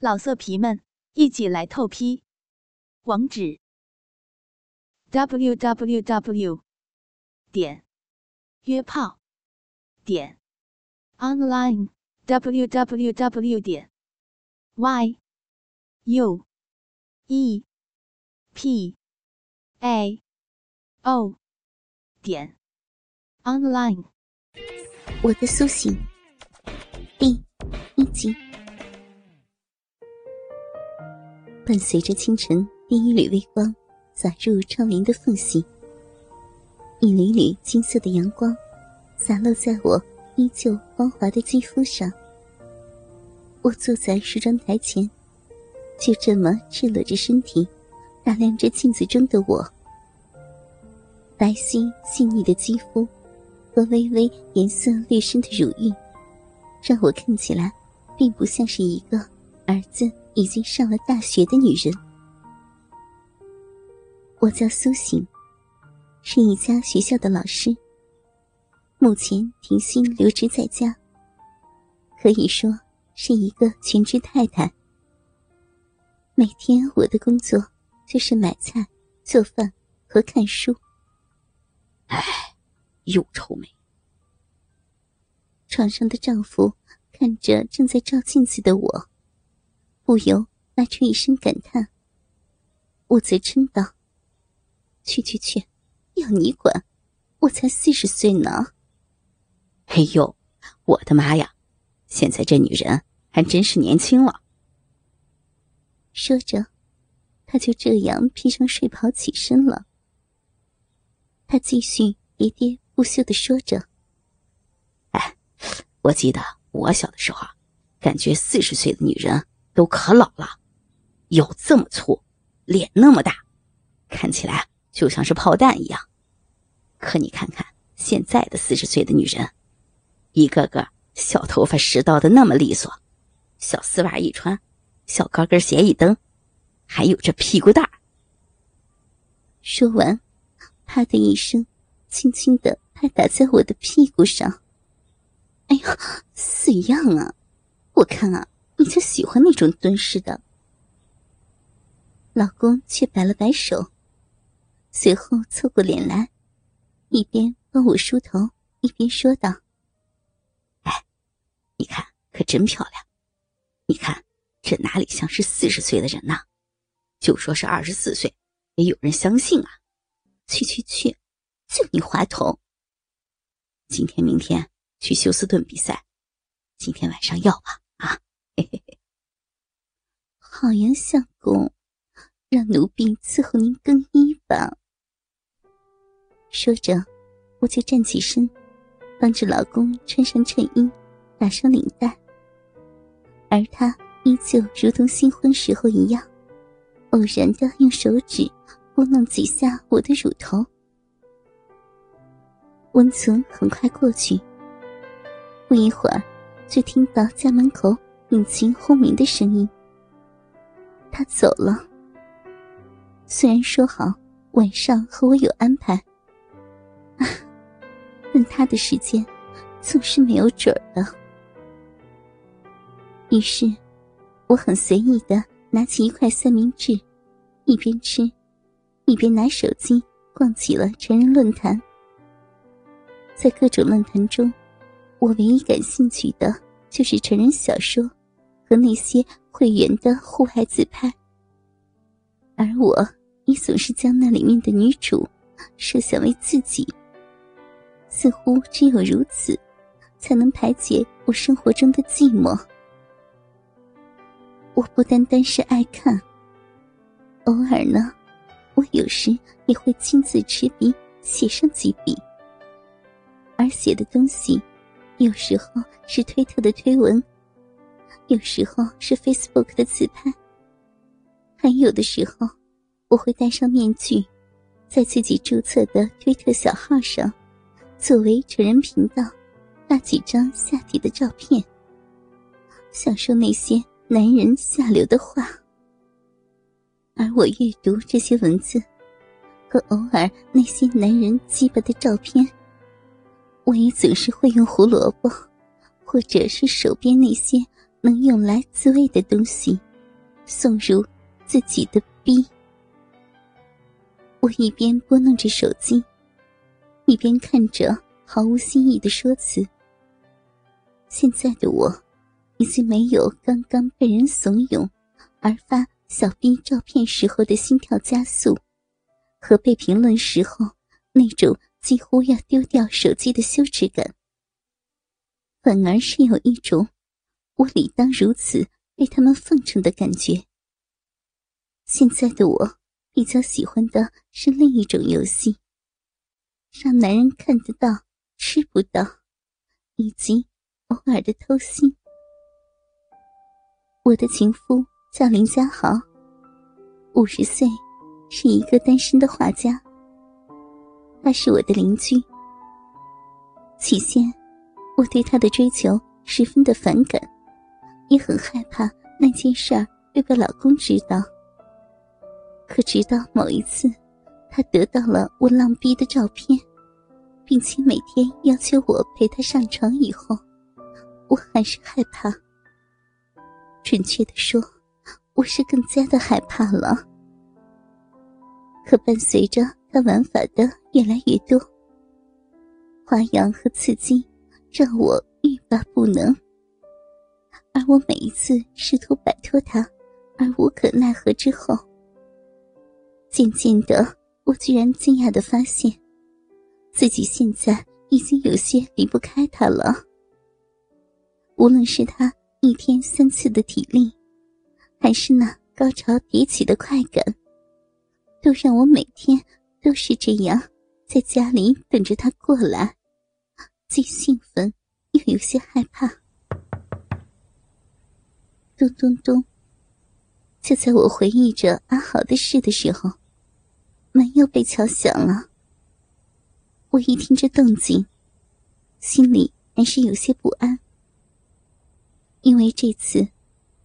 老色皮们，一起来透批！网址：w w w 点约炮点 online w w w 点 y u e p a o 点 online。我的苏醒第一集。伴随着清晨第一缕微光洒入窗帘的缝隙，一缕缕金色的阳光洒落在我依旧光滑的肌肤上。我坐在梳妆台前，就这么赤裸着身体，打量着镜子中的我。白皙细腻的肌肤和微微颜色略深的乳晕，让我看起来并不像是一个儿子。已经上了大学的女人，我叫苏醒，是一家学校的老师。目前停薪留职在家，可以说是一个全职太太。每天我的工作就是买菜、做饭和看书。唉，又臭美。床上的丈夫看着正在照镜子的我。不由发出一声感叹。我则嗔道：“去去去，要你管！我才四十岁呢。”哎呦，我的妈呀！现在这女人还真是年轻了。说着，他就这样披上睡袍起身了。他继续喋喋不休的说着：“哎，我记得我小的时候，感觉四十岁的女人……”都可老了，腰这么粗，脸那么大，看起来就像是炮弹一样。可你看看现在的四十岁的女人，一个个小头发拾到的那么利索，小丝袜一穿，小高跟鞋一蹬，还有这屁股蛋儿。说完，啪的一声，轻轻的拍打在我的屁股上。哎呀，死样啊！我看啊。你就喜欢那种蹲式的，老公却摆了摆手，随后凑过脸来，一边帮我梳头，一边说道：“哎，你看可真漂亮，你看这哪里像是四十岁的人呢？就说是二十四岁，也有人相信啊！去去去，就你滑头！今天明天去休斯顿比赛，今天晚上要吧？！”，好呀，相公，让奴婢伺候您更衣吧。说着，我就站起身，帮着老公穿上衬衣，打上领带。而他依旧如同新婚时候一样，偶然的用手指拨弄几下我的乳头。温存很快过去，不一会儿，就听到家门口。引擎轰鸣的声音。他走了。虽然说好晚上和我有安排，但他的时间总是没有准儿的。于是，我很随意的拿起一块三明治，一边吃，一边拿手机逛起了成人论坛。在各种论坛中，我唯一感兴趣的就是成人小说。和那些会员的户外自拍，而我也总是将那里面的女主设想为自己。似乎只有如此，才能排解我生活中的寂寞。我不单单是爱看，偶尔呢，我有时也会亲自持笔写上几笔。而写的东西，有时候是推特的推文。有时候是 Facebook 的自拍，还有的时候，我会戴上面具，在自己注册的推特小号上，作为成人频道，发几张下体的照片，享受那些男人下流的话。而我阅读这些文字，和偶尔那些男人鸡巴的照片，我也总是会用胡萝卜，或者是手边那些。能用来自慰的东西送入自己的逼。我一边拨弄着手机，一边看着毫无新意的说辞。现在的我，已经没有刚刚被人怂恿而发小逼照片时候的心跳加速，和被评论时候那种几乎要丢掉手机的羞耻感，反而是有一种我理当如此被他们奉承的感觉。现在的我。比较喜欢的是另一种游戏，让男人看得到、吃不到，以及偶尔的偷腥。我的情夫叫林家豪，五十岁，是一个单身的画家。他是我的邻居。起先，我对他的追求十分的反感，也很害怕那件事儿被老公知道。可直到某一次，他得到了我浪逼的照片，并且每天要求我陪他上床以后，我还是害怕。准确的说，我是更加的害怕了。可伴随着他玩法的越来越多，花样和刺激让我欲罢不能。而我每一次试图摆脱他，而无可奈何之后。渐渐的，我居然惊讶的发现，自己现在已经有些离不开他了。无论是他一天三次的体力，还是那高潮迭起的快感，都让我每天都是这样在家里等着他过来，既兴奋又有些害怕。咚咚咚。就在我回忆着阿豪的事的时候，门又被敲响了。我一听这动静，心里还是有些不安，因为这次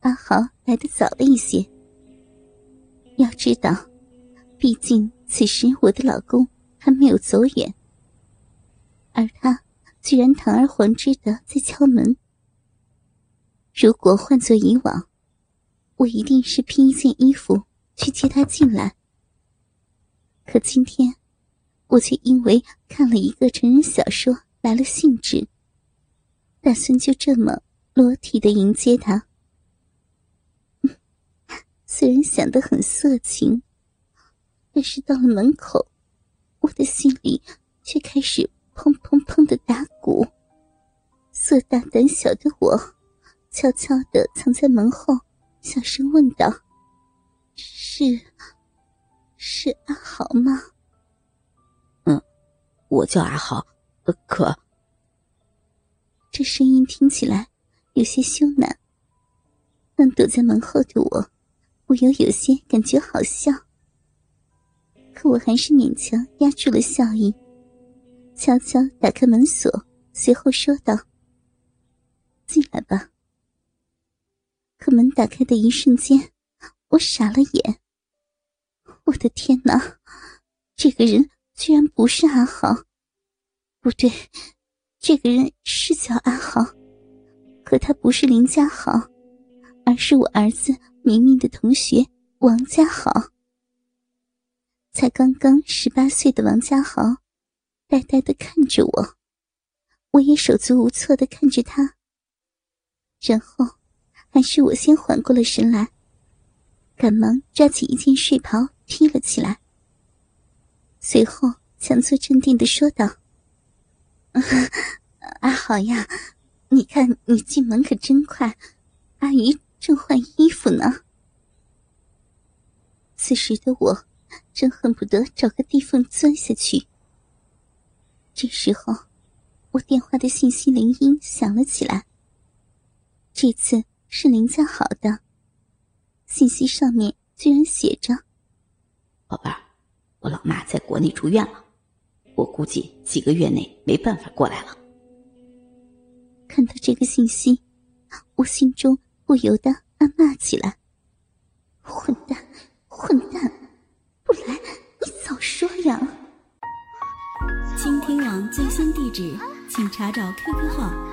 阿豪来的早了一些。要知道，毕竟此时我的老公还没有走远，而他居然堂而皇之的在敲门。如果换做以往，我一定是披一件衣服去接他进来。可今天，我却因为看了一个成人小说来了兴致，打算就这么裸体的迎接他。虽然想得很色情，但是到了门口，我的心里却开始砰砰砰的打鼓。色大胆小的我，悄悄的藏在门后。小声问道：“是，是阿豪吗？”“嗯，我叫阿豪。可……”这声音听起来有些羞赧，但躲在门后的我不由有些感觉好笑。可我还是勉强压住了笑意，悄悄打开门锁，随后说道：“进来吧。”可门打开的一瞬间，我傻了眼。我的天哪，这个人居然不是阿豪！不对，这个人是叫阿豪，可他不是林家豪，而是我儿子明明的同学王家豪。才刚刚十八岁的王家豪，呆呆的看着我，我也手足无措的看着他，然后。还是我先缓过了神来，赶忙抓起一件睡袍披了起来。随后强作镇定的说道：“阿豪呀，你看你进门可真快，阿姨正换衣服呢。”此时的我真恨不得找个地缝钻下去。这时候，我电话的信息铃音响了起来。这次。是林家好的信息，上面居然写着：“宝贝儿，我老妈在国内住院了，我估计几个月内没办法过来了。”看到这个信息，我心中不由得暗骂起来：“混蛋，混蛋，不来你早说呀！”倾听网最新地址，请查找 QQ 号。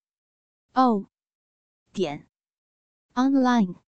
o 点 online。